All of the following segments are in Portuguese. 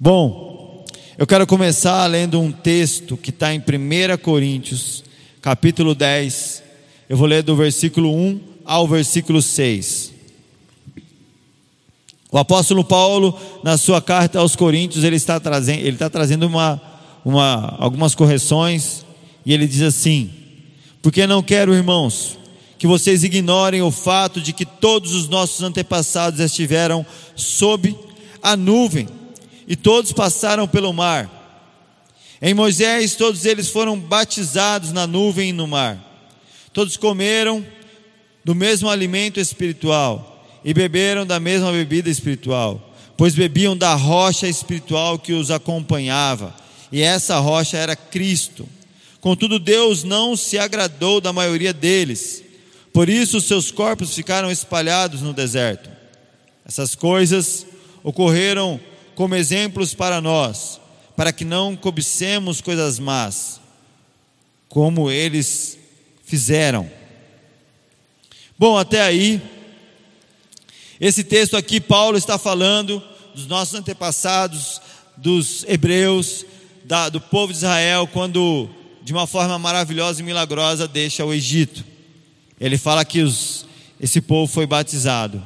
Bom, eu quero começar lendo um texto que está em 1 Coríntios, capítulo 10. Eu vou ler do versículo 1 ao versículo 6. O apóstolo Paulo, na sua carta aos Coríntios, ele está trazendo, ele está trazendo uma, uma, algumas correções, e ele diz assim: Porque não quero, irmãos, que vocês ignorem o fato de que todos os nossos antepassados estiveram sob a nuvem e todos passaram pelo mar. Em Moisés, todos eles foram batizados na nuvem e no mar. Todos comeram do mesmo alimento espiritual e beberam da mesma bebida espiritual, pois bebiam da rocha espiritual que os acompanhava, e essa rocha era Cristo. Contudo, Deus não se agradou da maioria deles, por isso seus corpos ficaram espalhados no deserto. Essas coisas ocorreram como exemplos para nós, para que não cobicemos coisas más, como eles fizeram. Bom, até aí, esse texto aqui, Paulo está falando dos nossos antepassados, dos hebreus, da, do povo de Israel, quando de uma forma maravilhosa e milagrosa deixa o Egito. Ele fala que os, esse povo foi batizado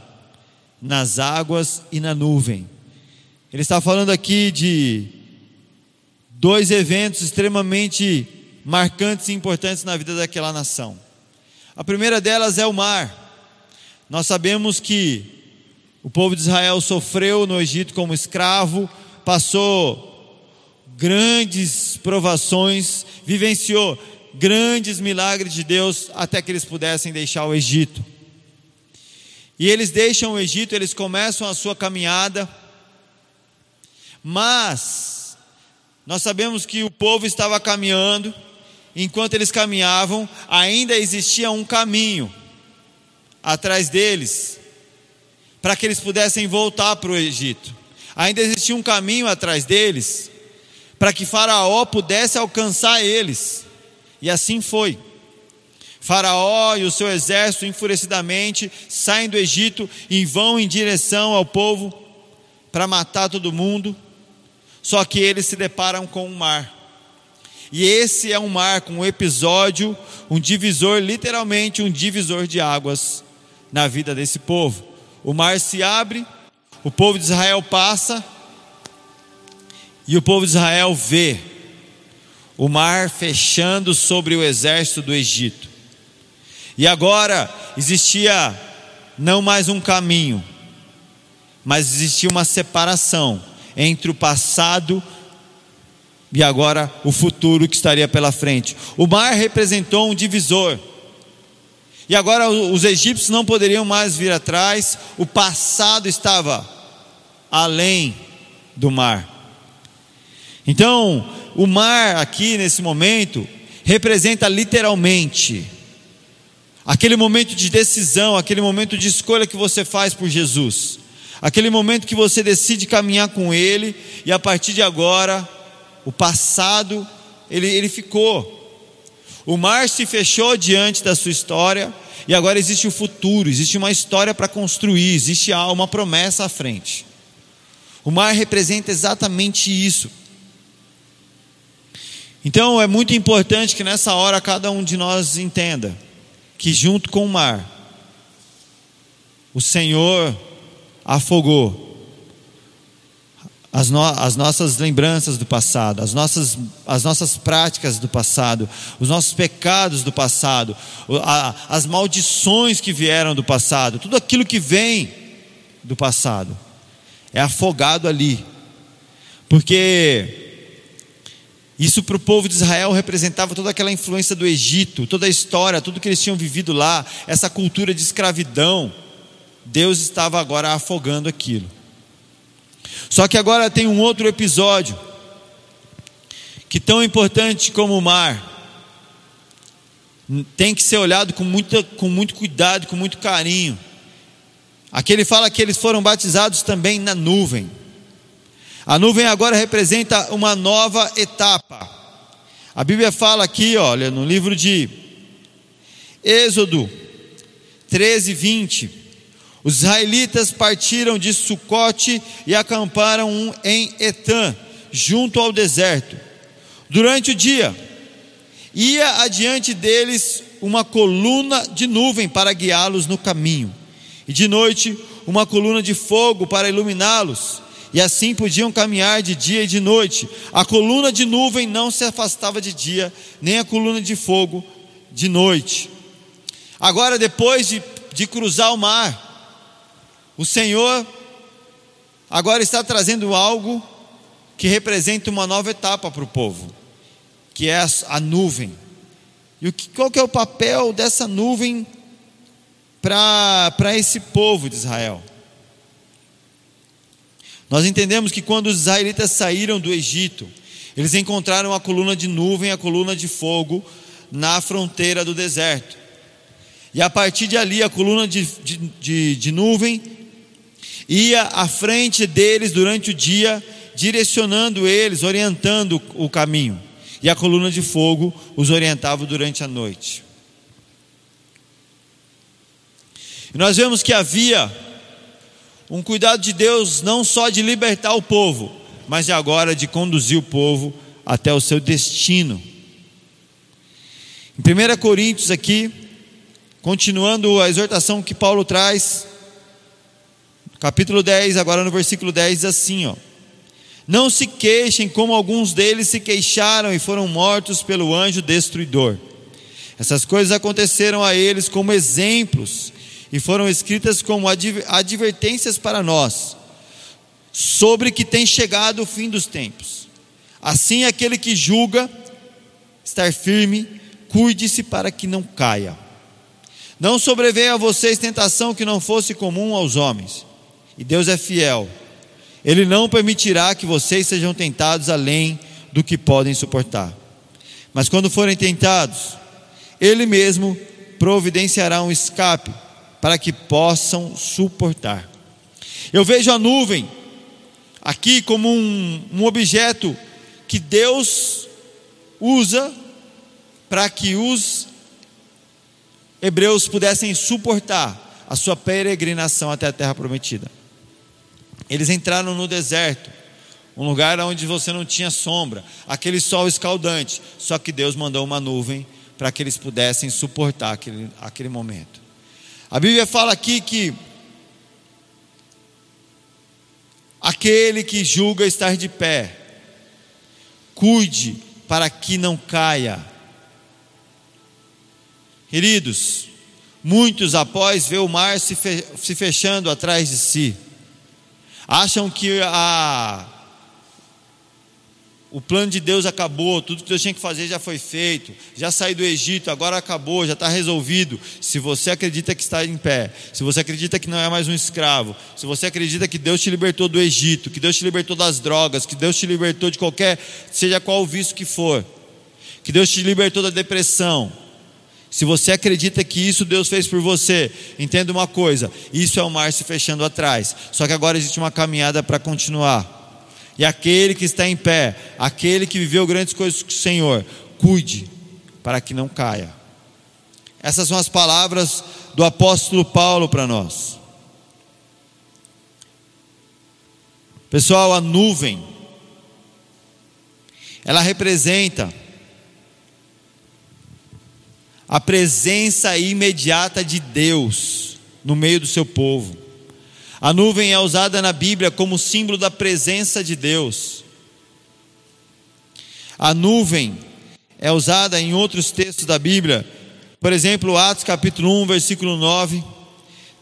nas águas e na nuvem. Ele está falando aqui de dois eventos extremamente marcantes e importantes na vida daquela nação. A primeira delas é o mar. Nós sabemos que o povo de Israel sofreu no Egito como escravo, passou grandes provações, vivenciou grandes milagres de Deus até que eles pudessem deixar o Egito. E eles deixam o Egito, eles começam a sua caminhada mas nós sabemos que o povo estava caminhando, enquanto eles caminhavam, ainda existia um caminho atrás deles, para que eles pudessem voltar para o Egito. Ainda existia um caminho atrás deles, para que Faraó pudesse alcançar eles. E assim foi. Faraó e o seu exército enfurecidamente saem do Egito e vão em direção ao povo para matar todo mundo. Só que eles se deparam com um mar. E esse é um mar com um episódio, um divisor, literalmente um divisor de águas na vida desse povo. O mar se abre, o povo de Israel passa, e o povo de Israel vê o mar fechando sobre o exército do Egito. E agora existia não mais um caminho, mas existia uma separação entre o passado e agora o futuro que estaria pela frente. O mar representou um divisor. E agora os egípcios não poderiam mais vir atrás, o passado estava além do mar. Então, o mar aqui nesse momento representa literalmente aquele momento de decisão, aquele momento de escolha que você faz por Jesus. Aquele momento que você decide caminhar com Ele, e a partir de agora, o passado, ele, ele ficou. O mar se fechou diante da sua história, e agora existe o futuro, existe uma história para construir, existe uma promessa à frente. O mar representa exatamente isso. Então é muito importante que nessa hora cada um de nós entenda que, junto com o mar, o Senhor afogou as, no, as, nossas lembranças do passado, as nossas, as nossas práticas do passado, os nossos pecados do passado, a, as maldições que vieram do passado, tudo aquilo que vem do passado, é afogado ali, porque isso para o povo de Israel representava toda aquela influência do Egito, toda a história, tudo que eles tinham vivido lá, essa cultura de escravidão. Deus estava agora afogando aquilo. Só que agora tem um outro episódio, que tão importante como o mar, tem que ser olhado com, muita, com muito cuidado, com muito carinho. Aqui ele fala que eles foram batizados também na nuvem. A nuvem agora representa uma nova etapa. A Bíblia fala aqui, olha, no livro de Êxodo 13, 20 Os israelitas partiram de Sucote e acamparam em Etã, junto ao deserto. Durante o dia, ia adiante deles uma coluna de nuvem para guiá-los no caminho, e de noite, uma coluna de fogo para iluminá-los, e assim podiam caminhar de dia e de noite. A coluna de nuvem não se afastava de dia, nem a coluna de fogo de noite. Agora, depois de, de cruzar o mar, o Senhor agora está trazendo algo que representa uma nova etapa para o povo, que é a, nuvem. E o que, qual que é o papel dessa nuvem para esse povo de Israel? Nós entendemos que quando os israelitas saíram do Egito, eles encontraram a coluna de nuvem, a coluna de fogo na fronteira do deserto. E a partir de ali, a coluna de, de, de, de nuvem ia à frente deles durante o dia, direcionando eles, orientando o caminho. E a coluna de fogo os orientava durante a noite. E nós vemos que havia um cuidado de Deus não só de libertar o povo, mas agora de conduzir o povo até o seu destino. Em 1 Coríntios aqui, continuando a exortação que Paulo traz, capítulo 10, agora no versículo 10 diz assim, ó: Não se queixem como alguns deles se queixaram e foram mortos pelo anjo destruidor. Essas coisas aconteceram a eles como exemplos e foram escritas como advertências para nós, sobre que tem chegado o fim dos tempos. Assim, aquele que julga estar firme, cuide-se para que não caia. Não sobreveia a vocês tentação que não fosse comum aos homens, e Deus é fiel. Ele não permitirá que vocês sejam tentados além do que podem suportar. Mas quando forem tentados, Ele mesmo providenciará um escape para que possam suportar. Eu vejo a nuvem aqui como um, um objeto que Deus usa para que os hebreus pudessem suportar a sua peregrinação até a terra prometida. Eles entraram no deserto, um lugar onde você não tinha sombra, aquele sol escaldante, só que Deus mandou uma nuvem para que eles pudessem suportar aquele, aquele momento. A Bíblia fala aqui que aquele que julga estar de pé, cuide para que não caia. Queridos, muitos após ver o mar se, fechando atrás de si, acham que a o plano de Deus acabou, tudo que Deus tinha que fazer já foi feito, já saiu do Egito, agora acabou, já está resolvido. Se você acredita que está em pé, se você acredita que não é mais um escravo, se você acredita que Deus te libertou do Egito, que Deus te libertou das drogas, que Deus te libertou de qualquer, seja qual o vício que for, que Deus te libertou da depressão, se você acredita que isso Deus fez por você, entenda uma coisa: isso é o mar se fechando atrás. Só que agora existe uma caminhada para continuar. E aquele que está em pé, aquele que viveu grandes coisas com o Senhor, cuide para que não caia. Essas são as palavras do apóstolo Paulo para nós. Pessoal, a nuvem, ela representa a presença imediata de Deus no meio do seu povo. A nuvem é usada na Bíblia como símbolo da presença de Deus. A nuvem é usada em outros textos da Bíblia, por exemplo, Atos capítulo 1, versículo 9.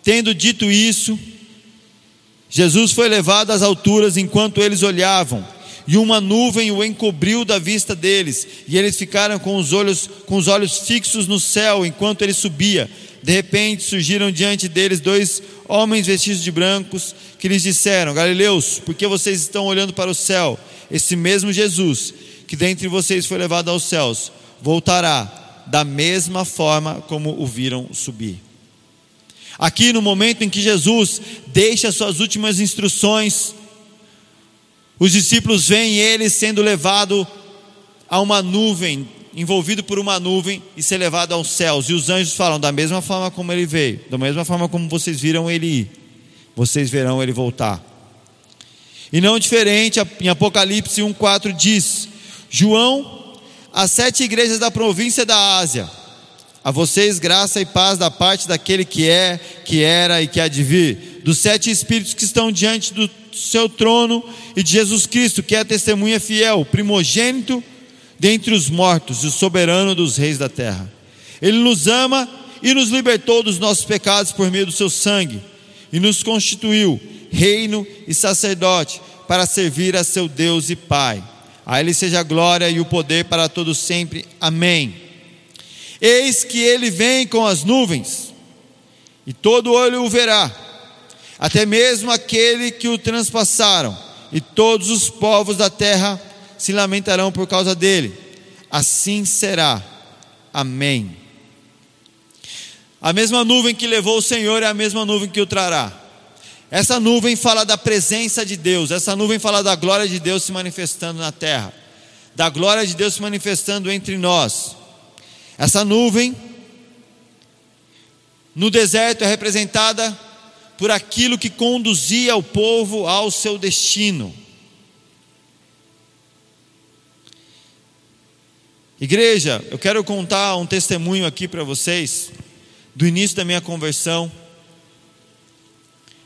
Tendo dito isso, Jesus foi levado às alturas enquanto eles olhavam, e uma nuvem o encobriu da vista deles, e eles ficaram com os olhos com os olhos fixos no céu enquanto ele subia. De repente surgiram diante deles dois homens vestidos de brancos que lhes disseram: Galileus, por que vocês estão olhando para o céu? Esse mesmo Jesus, que dentre vocês foi levado aos céus, voltará da mesma forma como o viram subir. Aqui no momento em que Jesus deixa suas últimas instruções, os discípulos veem ele sendo levado a uma nuvem envolvido por uma nuvem e ser levado aos céus. E os anjos falam: da mesma forma como ele veio, da mesma forma como vocês viram ele ir. vocês verão ele voltar. E não diferente, em Apocalipse 1,4 diz: João, as sete igrejas da província da Ásia, a vocês graça e paz da parte daquele que é, que era e que há de vir, dos sete espíritos que estão diante do seu trono e de Jesus Cristo, que é a testemunha fiel, primogênito dentre os mortos e o soberano dos reis da terra. Ele nos ama e nos libertou dos nossos pecados por meio do seu sangue e nos constituiu reino e sacerdote para servir a seu Deus e Pai. A Ele seja a glória e o poder para todos sempre. Amém. Eis que Ele vem com as nuvens, e todo olho o verá, até mesmo aquele que o transpassaram, e todos os povos da terra se lamentarão por causa dele. Assim será. Amém. A mesma nuvem que levou o Senhor é a mesma nuvem que o trará. Essa nuvem fala da presença de Deus, essa nuvem fala da glória de Deus se manifestando na terra, da glória de Deus se manifestando entre nós. Essa nuvem no deserto é representada por aquilo que conduzia o povo ao seu destino. Igreja, eu quero contar um testemunho aqui para vocês do início da minha conversão.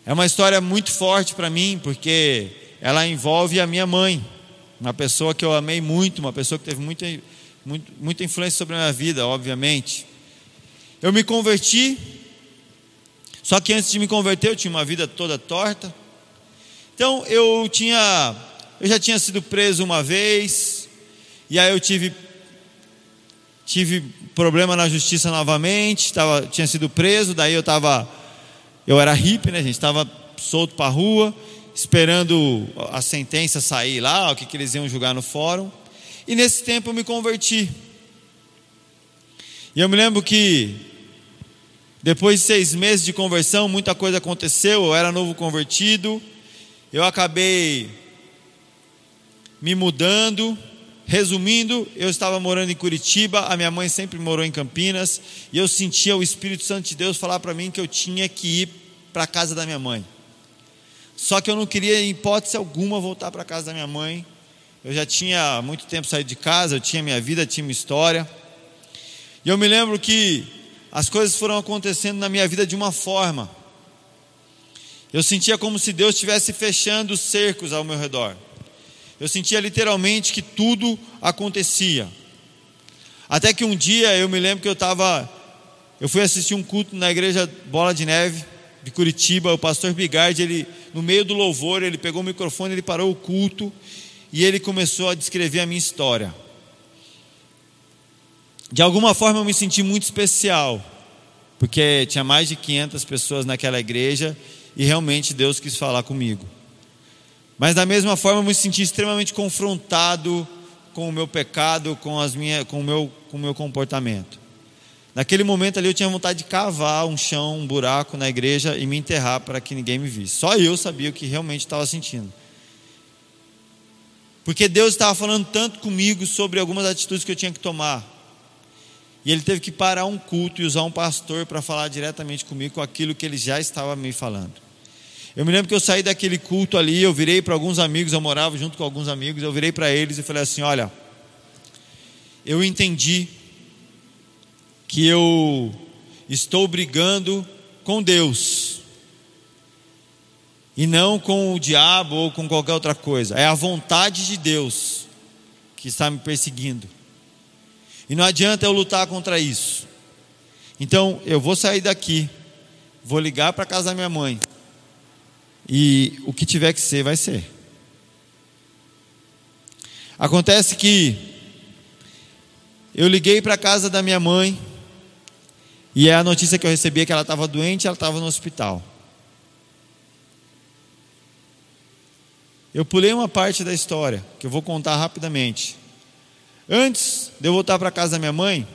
É uma história muito forte para mim, porque ela envolve a minha mãe, uma pessoa que eu amei muito, uma pessoa que teve muita, muito, muita influência sobre a minha vida, obviamente. Eu me converti só que antes de me converter, eu tinha uma vida toda torta. Então eu tinha, eu já tinha sido preso uma vez, e aí eu tive tive problema na justiça novamente, tava, tinha sido preso, daí eu estava, eu era hippie, né, gente, estava solto para rua, esperando a sentença sair lá, o que, que eles iam julgar no fórum, e nesse tempo eu me converti. E eu me lembro que depois de seis meses de conversão, muita coisa aconteceu. Eu era novo convertido. Eu acabei me mudando. Resumindo, eu estava morando em Curitiba, a minha mãe sempre morou em Campinas, e eu sentia o Espírito Santo de Deus falar para mim que eu tinha que ir para a casa da minha mãe. Só que eu não queria, em hipótese alguma, voltar para a casa da minha mãe. Eu já tinha muito tempo saído de casa, eu tinha minha vida, tinha minha história. E eu me lembro que as coisas foram acontecendo na minha vida de uma forma. Eu sentia como se Deus estivesse fechando os cercos ao meu redor. Eu sentia literalmente que tudo acontecia. Até que um dia eu me lembro que eu estava. Eu fui assistir um culto na igreja Bola de Neve de Curitiba. O pastor Bigardi, ele, no meio do louvor, ele pegou o microfone, ele parou o culto e ele começou a descrever a minha história. De alguma forma eu me senti muito especial, porque tinha mais de 500 pessoas naquela igreja e realmente Deus quis falar comigo. Mas da mesma forma eu me senti extremamente confrontado com o meu pecado, com, as minha, com, o meu, com o meu comportamento. Naquele momento ali eu tinha vontade de cavar um chão, um buraco na igreja e me enterrar para que ninguém me visse. Só eu sabia o que realmente estava sentindo. Porque Deus estava falando tanto comigo sobre algumas atitudes que eu tinha que tomar. E ele teve que parar um culto e usar um pastor para falar diretamente comigo com aquilo que ele já estava me falando. Eu me lembro que eu saí daquele culto ali, eu virei para alguns amigos, eu morava junto com alguns amigos, eu virei para eles e falei assim: Olha, eu entendi que eu estou brigando com Deus e não com o diabo ou com qualquer outra coisa, é a vontade de Deus que está me perseguindo. E não adianta eu lutar contra isso. Então eu vou sair daqui, vou ligar para casa da minha mãe. E o que tiver que ser, vai ser. Acontece que eu liguei para casa da minha mãe e a notícia que eu recebi é que ela estava doente, ela estava no hospital. Eu pulei uma parte da história que eu vou contar rapidamente. Antes de eu voltar para casa da minha mãe,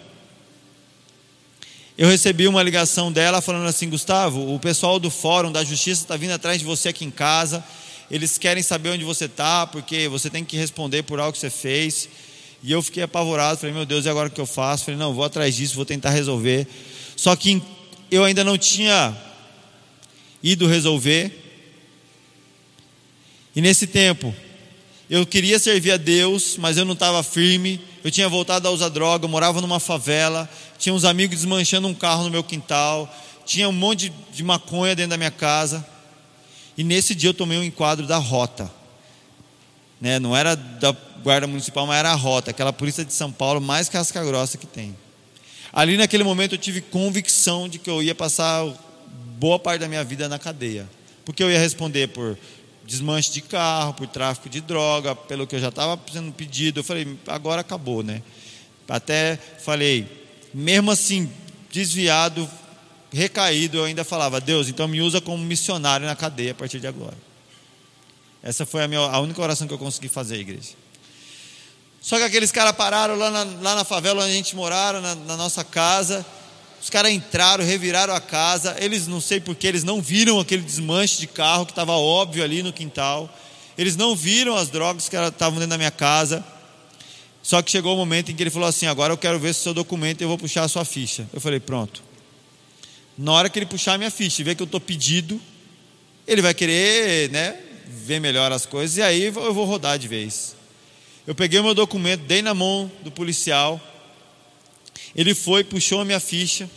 eu recebi uma ligação dela falando assim: Gustavo, o pessoal do Fórum da Justiça está vindo atrás de você aqui em casa. Eles querem saber onde você está, porque você tem que responder por algo que você fez. E eu fiquei apavorado, falei: Meu Deus, e agora o que eu faço? Falei: Não, vou atrás disso, vou tentar resolver. Só que eu ainda não tinha ido resolver. E nesse tempo, eu queria servir a Deus, mas eu não estava firme. Eu tinha voltado a usar droga, eu morava numa favela, tinha uns amigos desmanchando um carro no meu quintal, tinha um monte de maconha dentro da minha casa. E nesse dia eu tomei um enquadro da rota. Né? Não era da guarda municipal, mas era a rota, aquela polícia de São Paulo mais casca grossa que tem. Ali naquele momento eu tive convicção de que eu ia passar boa parte da minha vida na cadeia. Porque eu ia responder por desmanche de carro, por tráfico de droga, pelo que eu já estava sendo pedido. Eu falei, agora acabou, né? Até falei, mesmo assim, desviado, recaído, eu ainda falava, Deus, então me usa como missionário na cadeia a partir de agora. Essa foi a, minha, a única oração que eu consegui fazer, igreja. Só que aqueles caras pararam lá na, lá na favela onde a gente morava, na, na nossa casa. Os caras entraram, reviraram a casa. Eles não sei porque eles não viram aquele desmanche de carro que estava óbvio ali no quintal. Eles não viram as drogas que estavam dentro da minha casa. Só que chegou o momento em que ele falou assim: Agora eu quero ver seu documento e eu vou puxar a sua ficha. Eu falei: Pronto. Na hora que ele puxar a minha ficha e ver que eu estou pedido, ele vai querer né, ver melhor as coisas e aí eu vou rodar de vez. Eu peguei o meu documento, dei na mão do policial. Ele foi, puxou a minha ficha.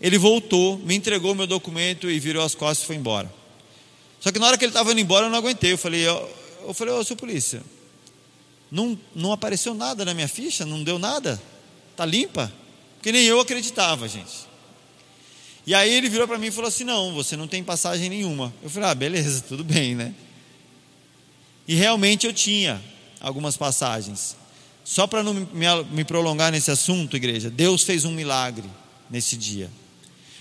Ele voltou, me entregou meu documento e virou as costas e foi embora. Só que na hora que ele estava indo embora, eu não aguentei. Eu falei, eu, eu falei, ô, seu polícia, não, não apareceu nada na minha ficha? Não deu nada? Tá limpa? Porque nem eu acreditava, gente. E aí ele virou para mim e falou assim: Não, você não tem passagem nenhuma. Eu falei: Ah, beleza, tudo bem, né? E realmente eu tinha algumas passagens. Só para não me, prolongar nesse assunto, igreja, Deus fez um milagre nesse dia.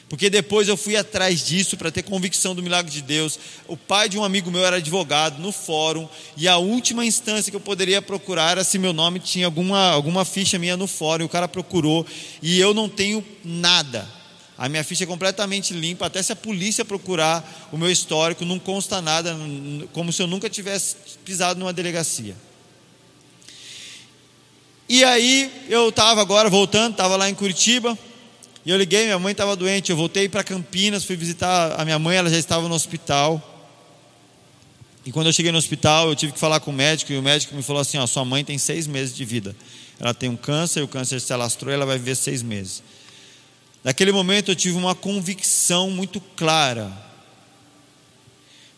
Porque depois eu fui atrás disso para ter convicção do milagre de Deus. O pai de um amigo meu era advogado no fórum, e a última instância que eu poderia procurar era se meu nome tinha alguma, alguma ficha minha no fórum. E o cara procurou, e eu não tenho nada. A minha ficha é completamente limpa, até se a polícia procurar o meu histórico, não consta nada, como se eu nunca tivesse pisado numa delegacia. E aí eu estava agora voltando, estava lá em Curitiba, e eu liguei, minha mãe estava doente, eu voltei para Campinas, fui visitar a minha mãe, ela já estava no hospital. E quando eu cheguei no hospital, eu tive que falar com o médico, e o médico me falou assim: ó, sua mãe tem seis meses de vida. Ela tem um câncer, o câncer se alastrou, ela vai viver seis meses. Naquele momento eu tive uma convicção muito clara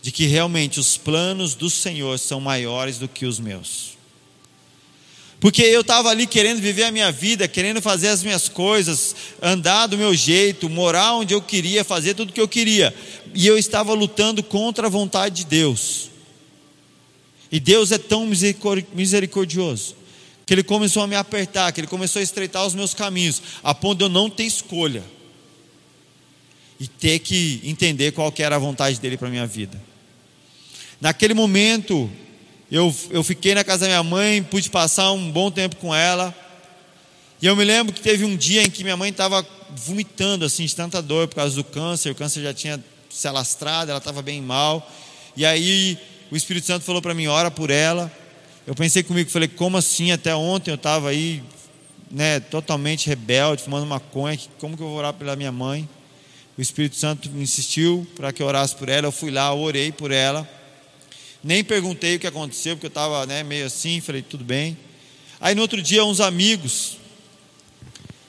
de que realmente os planos do Senhor são maiores do que os meus. Porque eu estava ali querendo viver a minha vida, querendo fazer as minhas coisas, andar do meu jeito, morar onde eu queria, fazer tudo o que eu queria. E eu estava lutando contra a vontade de Deus. E Deus é tão misericordioso que Ele começou a me apertar, que Ele começou a estreitar os meus caminhos, a ponto de eu não ter escolha e ter que entender qual que era a vontade dele para minha vida. Naquele momento, eu, eu fiquei na casa da minha mãe, pude passar um bom tempo com ela. E eu me lembro que teve um dia em que minha mãe estava vomitando assim de tanta dor por causa do câncer. O câncer já tinha se alastrado, ela estava bem mal. E aí o Espírito Santo falou para mim: ora por ela. Eu pensei comigo, falei: como assim? Até ontem eu estava aí, né, totalmente rebelde, fumando maconha. Como que eu vou orar pela minha mãe? O Espírito Santo insistiu para que eu orasse por ela. Eu fui lá, orei por ela. Nem perguntei o que aconteceu, porque eu estava né, meio assim, falei, tudo bem. Aí no outro dia, uns amigos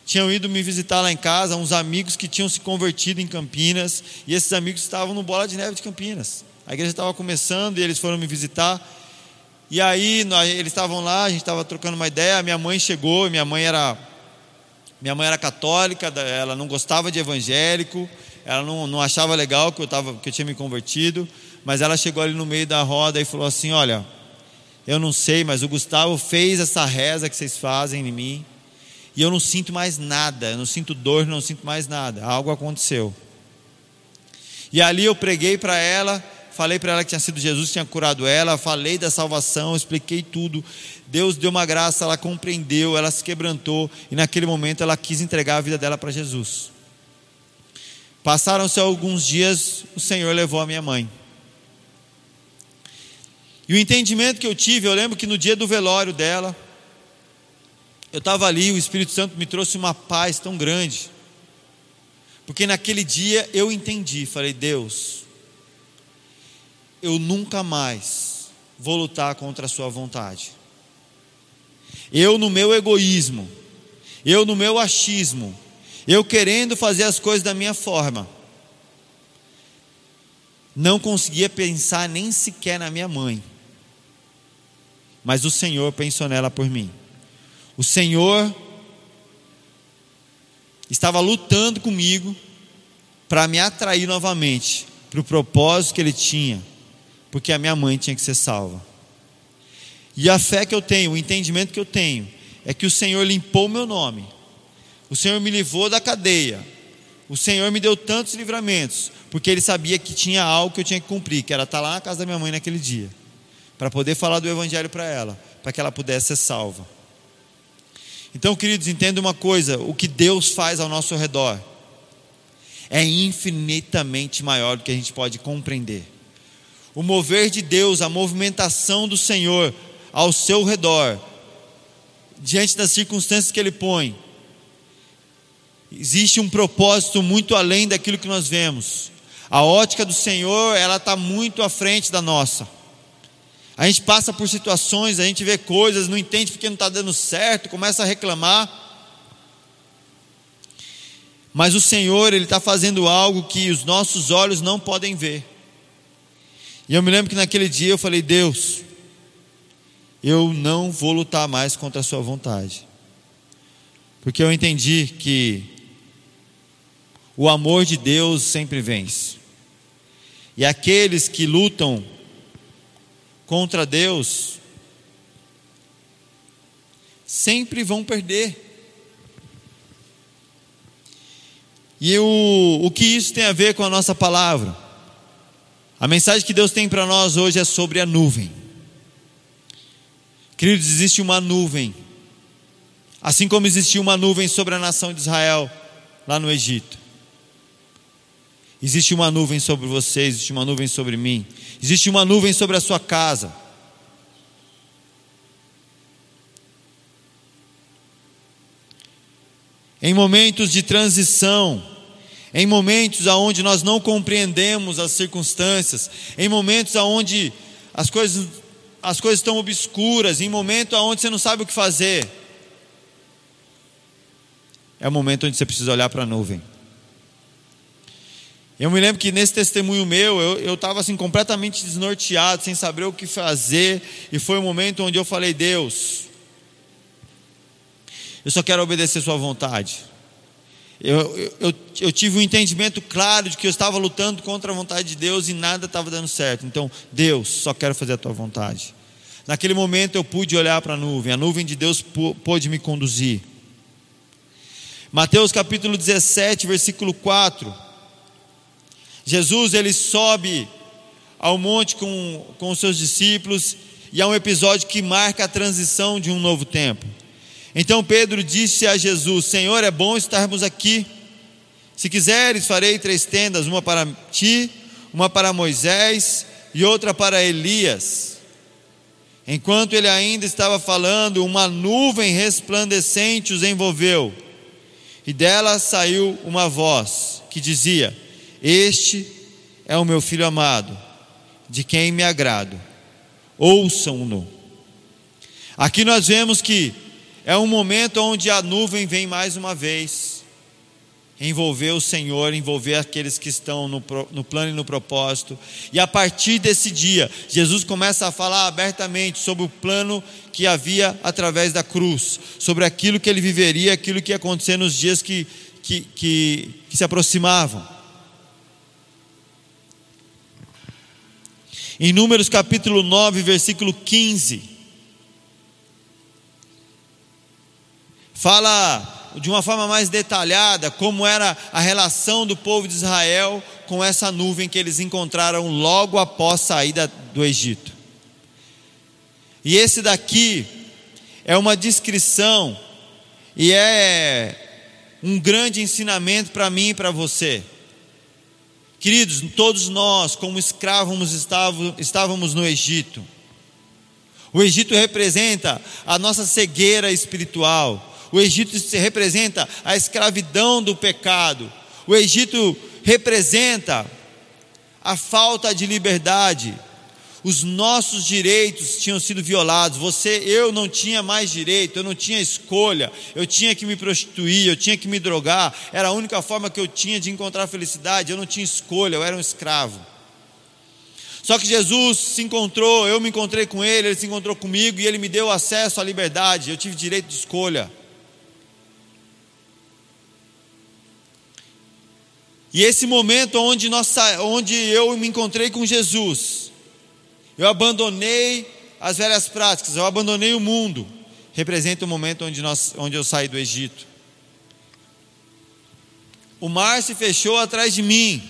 tinham ido me visitar lá em casa, uns amigos que tinham se convertido em Campinas, e esses amigos estavam no Bola de Neve de Campinas. A igreja estava começando e eles foram me visitar. E aí eles estavam lá, a gente estava trocando uma ideia, minha mãe chegou, minha mãe era minha mãe era católica, ela não gostava de evangélico, ela não, não achava legal que eu, tava, que eu tinha me convertido mas ela chegou ali no meio da roda e falou assim: Olha, eu não sei, mas o Gustavo fez essa reza que vocês fazem em mim, e eu não sinto mais nada, eu não sinto dor, não sinto mais nada, algo aconteceu. E ali eu preguei para ela, falei para ela que tinha sido Jesus que tinha curado ela, falei da salvação, expliquei tudo. Deus deu uma graça, ela compreendeu, ela se quebrantou, e naquele momento ela quis entregar a vida dela para Jesus. Passaram-se alguns dias, o Senhor levou a minha mãe. E o entendimento que eu tive, eu lembro que no dia do velório dela, eu estava ali, o Espírito Santo me trouxe uma paz tão grande. Porque naquele dia eu entendi, falei, Deus, eu nunca mais vou lutar contra a Sua vontade. Eu, no meu egoísmo, eu, no meu achismo, eu querendo fazer as coisas da minha forma, não conseguia pensar nem sequer na minha mãe, mas o Senhor pensou nela por mim. O Senhor estava lutando comigo para me atrair novamente para o propósito que Ele tinha, porque a minha mãe tinha que ser salva. E a fé que eu tenho, o entendimento que eu tenho, é que o Senhor limpou o meu nome, o Senhor me livrou da cadeia, o Senhor me deu tantos livramentos, porque Ele sabia que tinha algo que eu tinha que cumprir, que era estar lá na casa da minha mãe naquele dia, para poder falar do Evangelho para ela, para que ela pudesse ser salva. Então, queridos, entenda uma coisa: o que Deus faz ao nosso redor é infinitamente maior do que a gente pode compreender. O mover de Deus, a movimentação do Senhor ao seu redor, diante das circunstâncias que Ele põe, existe um propósito muito além daquilo que nós vemos. A ótica do Senhor, ela está muito à frente da nossa. A gente passa por situações, a gente vê coisas, não entende porque não está dando certo, começa a reclamar. Mas o Senhor, Ele está fazendo algo que os nossos olhos não podem ver. E eu me lembro que naquele dia eu falei: Deus, eu não vou lutar mais contra a Sua vontade, porque eu entendi que o amor de Deus sempre vence, e aqueles que lutam contra Deus, sempre vão perder. E o, o que isso tem a ver com a nossa palavra? A mensagem que Deus tem para nós hoje é sobre a nuvem. Queridos, existe uma nuvem, assim como existia uma nuvem sobre a nação de Israel lá no Egito. Existe uma nuvem sobre você, existe uma nuvem sobre mim, existe uma nuvem sobre a sua casa. Em momentos de transição, em momentos onde nós não compreendemos as circunstâncias, em momentos onde as coisas, as coisas estão obscuras, em momentos onde você não sabe o que fazer, é o momento onde você precisa olhar para a nuvem. Eu me lembro que nesse testemunho meu, eu estava assim completamente desnorteado, sem saber o que fazer, e foi o um momento onde eu falei: Deus, eu só quero obedecer Sua vontade. Eu, eu, eu, tive um entendimento claro de que eu estava lutando contra a vontade de Deus e nada estava dando certo. Então, Deus, só quero fazer a tua vontade. Naquele momento eu pude olhar para a nuvem, a nuvem de Deus pôde me conduzir. Mateus capítulo 17, versículo 4. Jesus ele sobe ao monte com, com os seus discípulos e há um episódio que marca a transição de um novo tempo. Então Pedro disse a Jesus: Senhor, é bom estarmos aqui. Se quiseres, farei três tendas: uma para ti, uma para Moisés e outra para Elias. Enquanto ele ainda estava falando, uma nuvem resplandecente os envolveu, e dela saiu uma voz que dizia: este é o meu filho amado, de quem me agrado. Ouçam-no. Aqui nós vemos que é um momento onde a nuvem vem mais uma vez envolver o Senhor, envolver aqueles que estão no, no, plano e no propósito. E a partir desse dia, Jesus começa a falar abertamente sobre o plano que havia através da cruz, sobre aquilo que ele viveria, aquilo que ia acontecer nos dias que, que, que, que se aproximavam. Em Números capítulo 9, versículo 15, fala de uma forma mais detalhada como era a relação do povo de Israel com essa nuvem que eles encontraram logo após saída do Egito. E esse daqui é uma descrição e é um grande ensinamento para mim e para você. Queridos, todos nós, como escravos, estávamos no Egito. O Egito representa a nossa cegueira espiritual. O Egito representa a escravidão do pecado. O Egito representa a falta de liberdade. Os nossos direitos tinham sido violados. Você, eu não tinha mais direito, eu não tinha escolha. Eu tinha que me prostituir, eu tinha que me drogar. Era a única forma que eu tinha de encontrar felicidade. Eu não tinha escolha, eu era um escravo. Só que Jesus se encontrou, eu me encontrei com ele, ele se encontrou comigo e ele me deu acesso à liberdade. Eu tive direito de escolha. E esse momento onde, nós, onde eu me encontrei com Jesus, eu abandonei as velhas práticas, eu abandonei o mundo, representa o momento onde, nós, onde eu saí do Egito. O mar se fechou atrás de mim,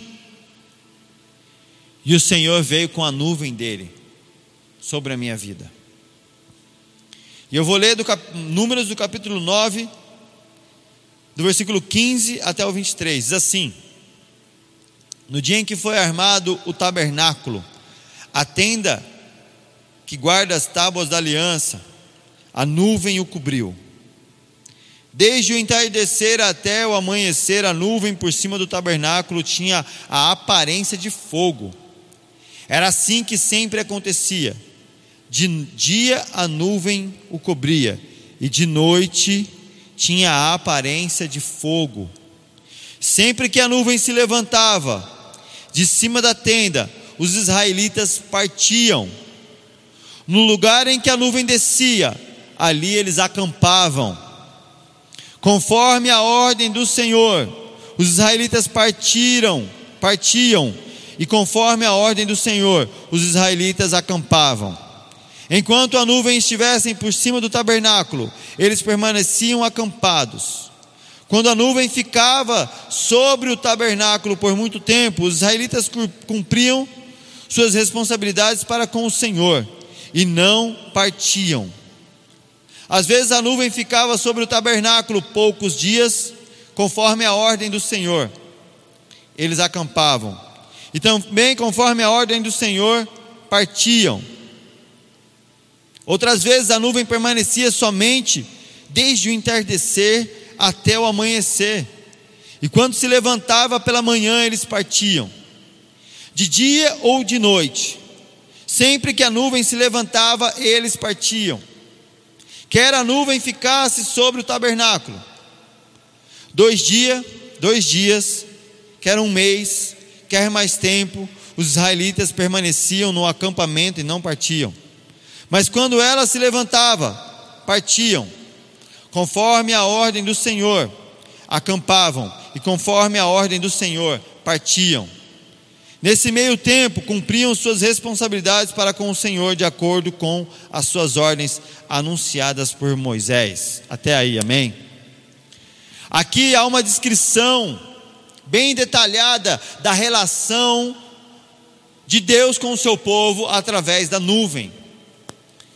e o Senhor veio com a nuvem dele sobre a minha vida. E eu vou ler do cap... Números do capítulo 9, do versículo 15 até o 23. Diz assim: No dia em que foi armado o tabernáculo, a tenda que guarda as tábuas da aliança, a nuvem o cobriu. Desde o entardecer até o amanhecer, a nuvem por cima do tabernáculo tinha a aparência de fogo era assim que sempre acontecia. De dia a nuvem o cobria, e de noite tinha a aparência de fogo. Sempre que a nuvem se levantava de cima da tenda, os israelitas partiam. No lugar em que a nuvem descia, ali eles acampavam. Conforme a ordem do Senhor, os israelitas partiram, partiam e conforme a ordem do Senhor, os israelitas acampavam. Enquanto a nuvem estivesse por cima do tabernáculo, eles permaneciam acampados. Quando a nuvem ficava sobre o tabernáculo por muito tempo, os israelitas cumpriam suas responsabilidades para com o Senhor e não partiam. Às vezes a nuvem ficava sobre o tabernáculo poucos dias, conforme a ordem do Senhor. Eles acampavam. E também, conforme a ordem do Senhor, partiam. Outras vezes a nuvem permanecia somente desde o entardecer até o amanhecer. E quando se levantava pela manhã, eles partiam. De dia ou de noite, sempre que a nuvem se levantava, eles partiam. Quer a nuvem ficasse sobre o tabernáculo, dois dias, dois dias, quer um mês, quer mais tempo, os israelitas permaneciam no acampamento e não partiam. Mas quando ela se levantava, partiam, conforme a ordem do Senhor, acampavam, e conforme a ordem do Senhor, partiam. Nesse meio tempo, cumpriam suas responsabilidades para com o Senhor, de acordo com as suas ordens anunciadas por Moisés. Até aí, amém? Aqui há uma descrição bem detalhada da relação de Deus com o seu povo através da nuvem,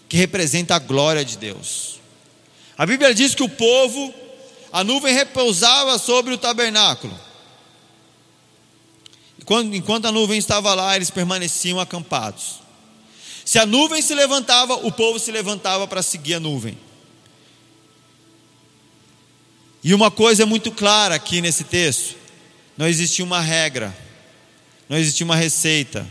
que representa a glória de Deus. A Bíblia diz que o povo, a nuvem repousava sobre o tabernáculo. Enquanto a nuvem estava lá, eles permaneciam acampados. Se a nuvem se levantava, o povo se levantava para seguir a nuvem. E uma coisa é muito clara aqui nesse texto: não existia uma regra, não existia uma receita.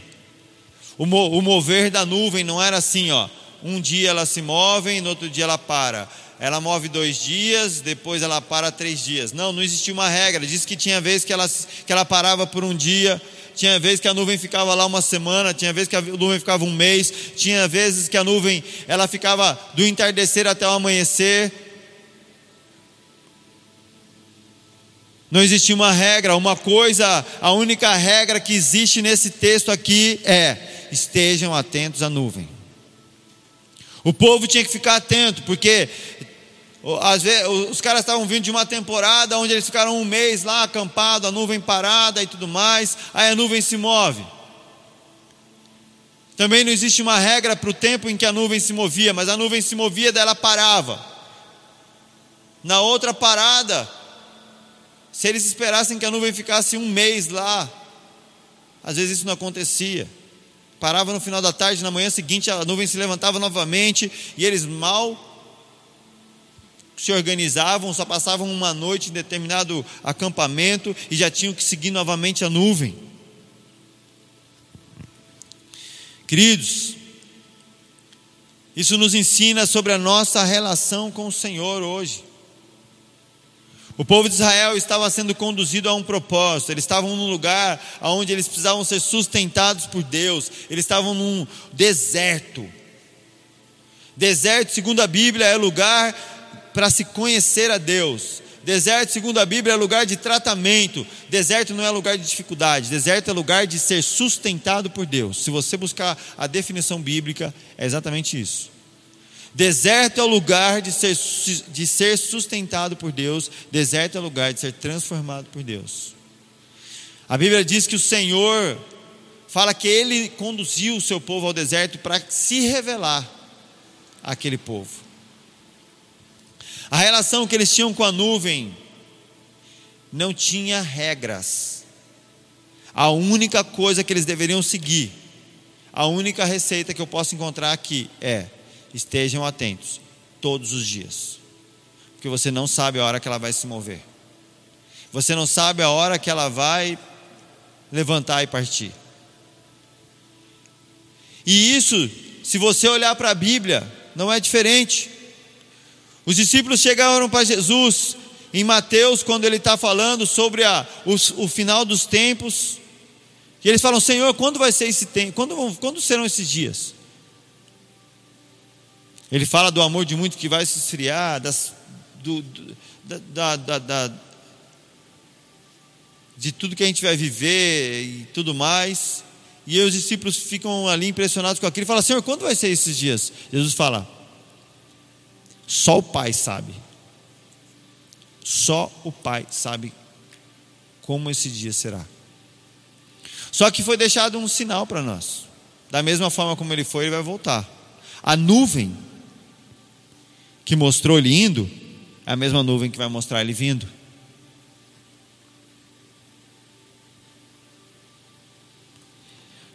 O, mo o mover da nuvem não era assim, ó. Um dia ela se move e no outro dia ela para. Ela move dois dias, depois ela para três dias. Não, não existia uma regra. Diz que tinha vezes que ela, que ela parava por um dia, tinha vezes que a nuvem ficava lá uma semana, tinha vezes que a nuvem ficava um mês, tinha vezes que a nuvem ela ficava do entardecer até o amanhecer. Não existia uma regra, uma coisa, a única regra que existe nesse texto aqui é: estejam atentos à nuvem. O povo tinha que ficar atento, porque às vezes, os caras estavam vindo de uma temporada onde eles ficaram um mês lá acampado, a nuvem parada e tudo mais, aí a nuvem se move. Também não existe uma regra para o tempo em que a nuvem se movia, mas a nuvem se movia, daí ela parava. Na outra parada, se eles esperassem que a nuvem ficasse um mês lá, às vezes isso não acontecia. Parava no final da tarde, na manhã seguinte a nuvem se levantava novamente e eles mal se organizavam, só passavam uma noite em determinado acampamento e já tinham que seguir novamente a nuvem. Queridos, isso nos ensina sobre a nossa relação com o Senhor hoje. O povo de Israel estava sendo conduzido a um propósito, eles estavam num lugar onde eles precisavam ser sustentados por Deus, eles estavam num deserto. Deserto, segundo a Bíblia, é lugar para se conhecer a Deus. Deserto, segundo a Bíblia, é lugar de tratamento. Deserto não é lugar de dificuldade. Deserto é lugar de ser sustentado por Deus. Se você buscar a definição bíblica, é exatamente isso. Deserto é o lugar de ser, de ser sustentado por Deus. Deserto é o lugar de ser transformado por Deus. A Bíblia diz que o Senhor fala que Ele conduziu o seu povo ao deserto para se revelar àquele povo. A relação que eles tinham com a nuvem não tinha regras. A única coisa que eles deveriam seguir, a única receita que eu posso encontrar aqui é: estejam atentos todos os dias, porque você não sabe a hora que ela vai se mover, você não sabe a hora que ela vai levantar e partir. E isso, se você olhar para a Bíblia, não é diferente. Os discípulos chegaram para Jesus em Mateus, quando ele está falando sobre a, o, o, final dos tempos, e eles falam: Senhor, quando vai ser esse tempo? Quando, quando serão esses dias? Ele fala do amor de muito que vai se esfriar, das, do, do, da, da, da, de tudo que a gente vai viver e tudo mais. E os discípulos ficam ali impressionados com aquilo e falam: Senhor, quando vai ser esses dias? Jesus fala: só o Pai sabe. Só o Pai sabe como esse dia será. Só que foi deixado um sinal para nós. Da mesma forma como ele foi, ele vai voltar. A nuvem que mostrou ele indo é a mesma nuvem que vai mostrar ele vindo.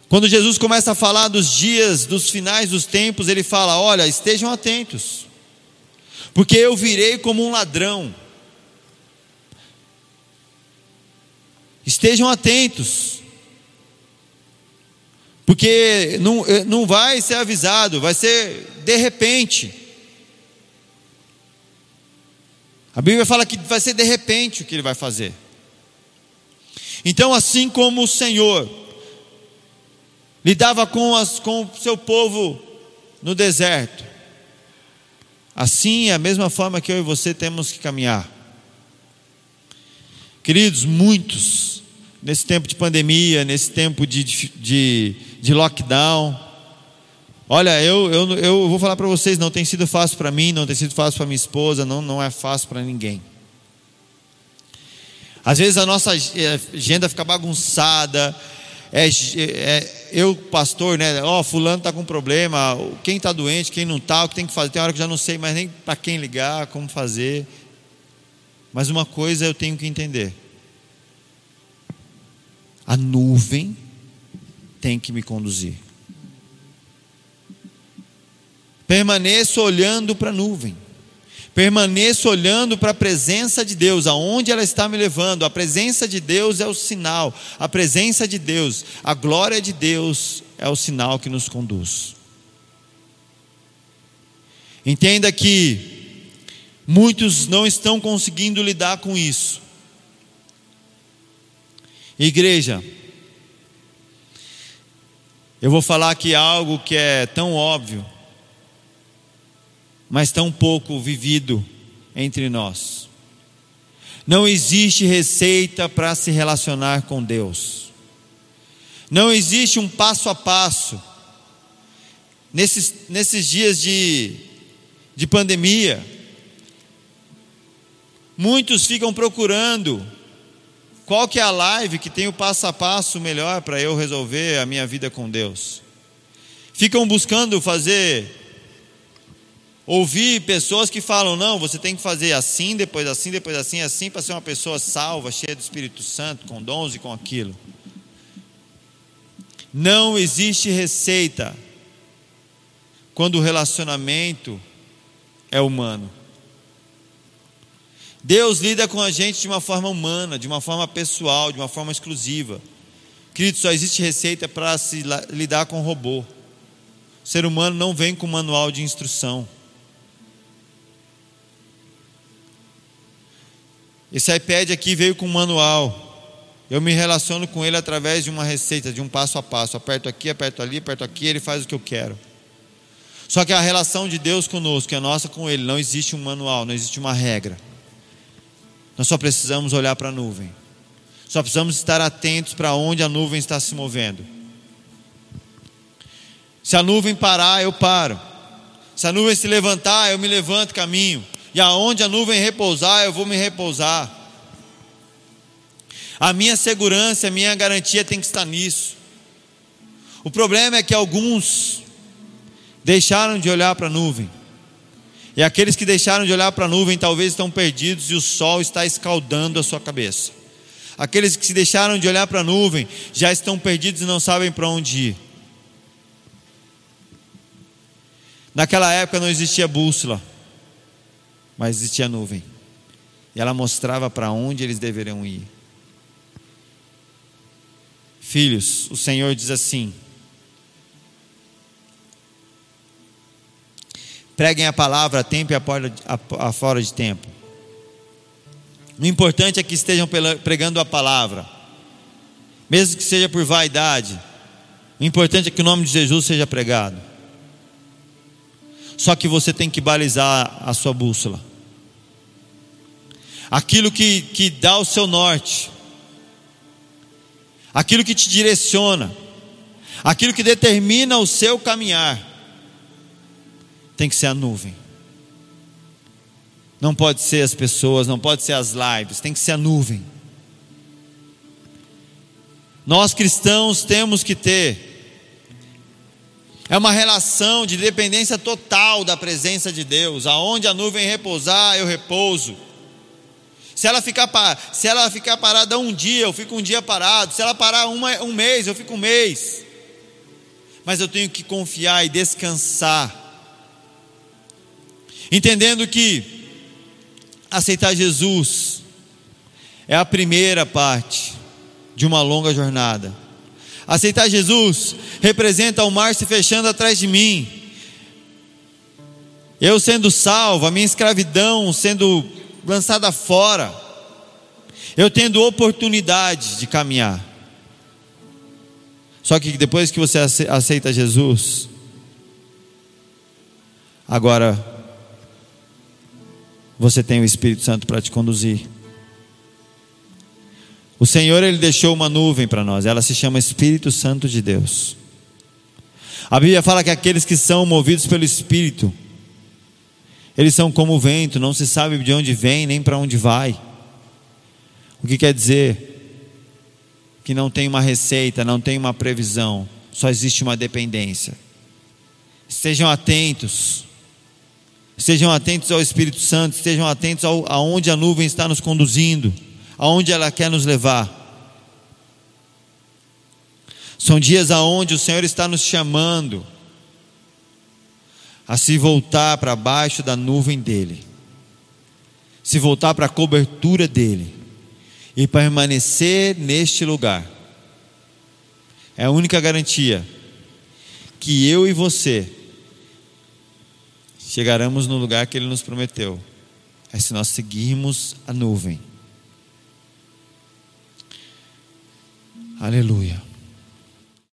Quando Jesus começa a falar dos dias, dos finais dos tempos, ele fala: Olha, estejam atentos porque eu virei como um ladrão. Estejam atentos, porque não, eh, não vai ser avisado, vai ser de repente. A Bíblia fala que vai ser de repente o que ele vai fazer. Então, assim como o Senhor lidava com, as, com o seu povo no deserto, Assim é a mesma forma que eu e você temos que caminhar. Queridos, muitos, nesse tempo de pandemia, nesse tempo de, de, de lockdown, olha, eu, eu, eu vou falar para vocês, não tem sido fácil para mim, não tem sido fácil para minha esposa, não, não é fácil para ninguém. Às vezes a nossa agenda fica bagunçada, é, é, eu, pastor, né? Ó, oh, fulano está com problema, quem está doente, quem não está, o que tem que fazer. Tem hora que eu já não sei mais nem para quem ligar, como fazer. Mas uma coisa eu tenho que entender: a nuvem tem que me conduzir. Permaneço olhando para a nuvem. Permaneço olhando para a presença de Deus, aonde ela está me levando. A presença de Deus é o sinal, a presença de Deus, a glória de Deus é o sinal que nos conduz. Entenda que muitos não estão conseguindo lidar com isso. Igreja, eu vou falar aqui algo que é tão óbvio mas tão pouco vivido entre nós. Não existe receita para se relacionar com Deus. Não existe um passo a passo. Nesses, nesses dias de, de pandemia, muitos ficam procurando qual que é a live que tem o passo a passo melhor para eu resolver a minha vida com Deus. Ficam buscando fazer Ouvi pessoas que falam: não, você tem que fazer assim, depois assim, depois assim, assim, para ser uma pessoa salva, cheia do Espírito Santo, com dons e com aquilo. Não existe receita quando o relacionamento é humano. Deus lida com a gente de uma forma humana, de uma forma pessoal, de uma forma exclusiva. Querido, só existe receita para se lidar com robô. O ser humano não vem com manual de instrução. Esse iPad aqui veio com manual. Eu me relaciono com ele através de uma receita, de um passo a passo. Aperto aqui, aperto ali, aperto aqui, ele faz o que eu quero. Só que a relação de Deus conosco, é nossa com Ele, não existe um manual, não existe uma regra. Nós só precisamos olhar para a nuvem. Só precisamos estar atentos para onde a nuvem está se movendo. Se a nuvem parar, eu paro. Se a nuvem se levantar, eu me levanto caminho. E aonde a nuvem repousar, eu vou me repousar. A minha segurança, a minha garantia tem que estar nisso. O problema é que alguns deixaram de olhar para a nuvem. E aqueles que deixaram de olhar para a nuvem talvez estão perdidos e o sol está escaldando a sua cabeça. Aqueles que se deixaram de olhar para a nuvem já estão perdidos e não sabem para onde ir. Naquela época não existia bússola, mas existia nuvem. E ela mostrava para onde eles deveriam ir. Filhos, o Senhor diz assim: preguem a palavra a tempo e a fora de tempo. O importante é que estejam pregando a palavra, mesmo que seja por vaidade. O importante é que o nome de Jesus seja pregado. Só que você tem que balizar a sua bússola. Aquilo que, que dá o seu norte aquilo que te direciona, aquilo que determina o seu caminhar, tem que ser a nuvem. Não pode ser as pessoas, não pode ser as lives, tem que ser a nuvem. Nós cristãos temos que ter é uma relação de dependência total da presença de Deus. Aonde a nuvem repousar, eu repouso. Se ela ficar, se ela ficar parada um dia, eu fico um dia parado. Se ela parar uma, um mês, eu fico um mês. Mas eu tenho que confiar e descansar. Entendendo que aceitar Jesus é a primeira parte de uma longa jornada. Aceitar Jesus representa o mar se fechando atrás de mim. Eu sendo salvo, a minha escravidão sendo lançada fora, eu tendo oportunidade de caminhar. Só que depois que você aceita Jesus, agora você tem o Espírito Santo para te conduzir. O Senhor ele deixou uma nuvem para nós, ela se chama Espírito Santo de Deus. A Bíblia fala que aqueles que são movidos pelo Espírito, eles são como o vento, não se sabe de onde vem nem para onde vai. O que quer dizer? Que não tem uma receita, não tem uma previsão, só existe uma dependência. Estejam atentos. Estejam atentos ao Espírito Santo, estejam atentos ao, aonde a nuvem está nos conduzindo, aonde ela quer nos levar. São dias aonde o Senhor está nos chamando a se voltar para baixo da nuvem dele, se voltar para a cobertura dele e permanecer neste lugar. É a única garantia que eu e você chegaremos no lugar que ele nos prometeu. É se nós seguirmos a nuvem. Aleluia.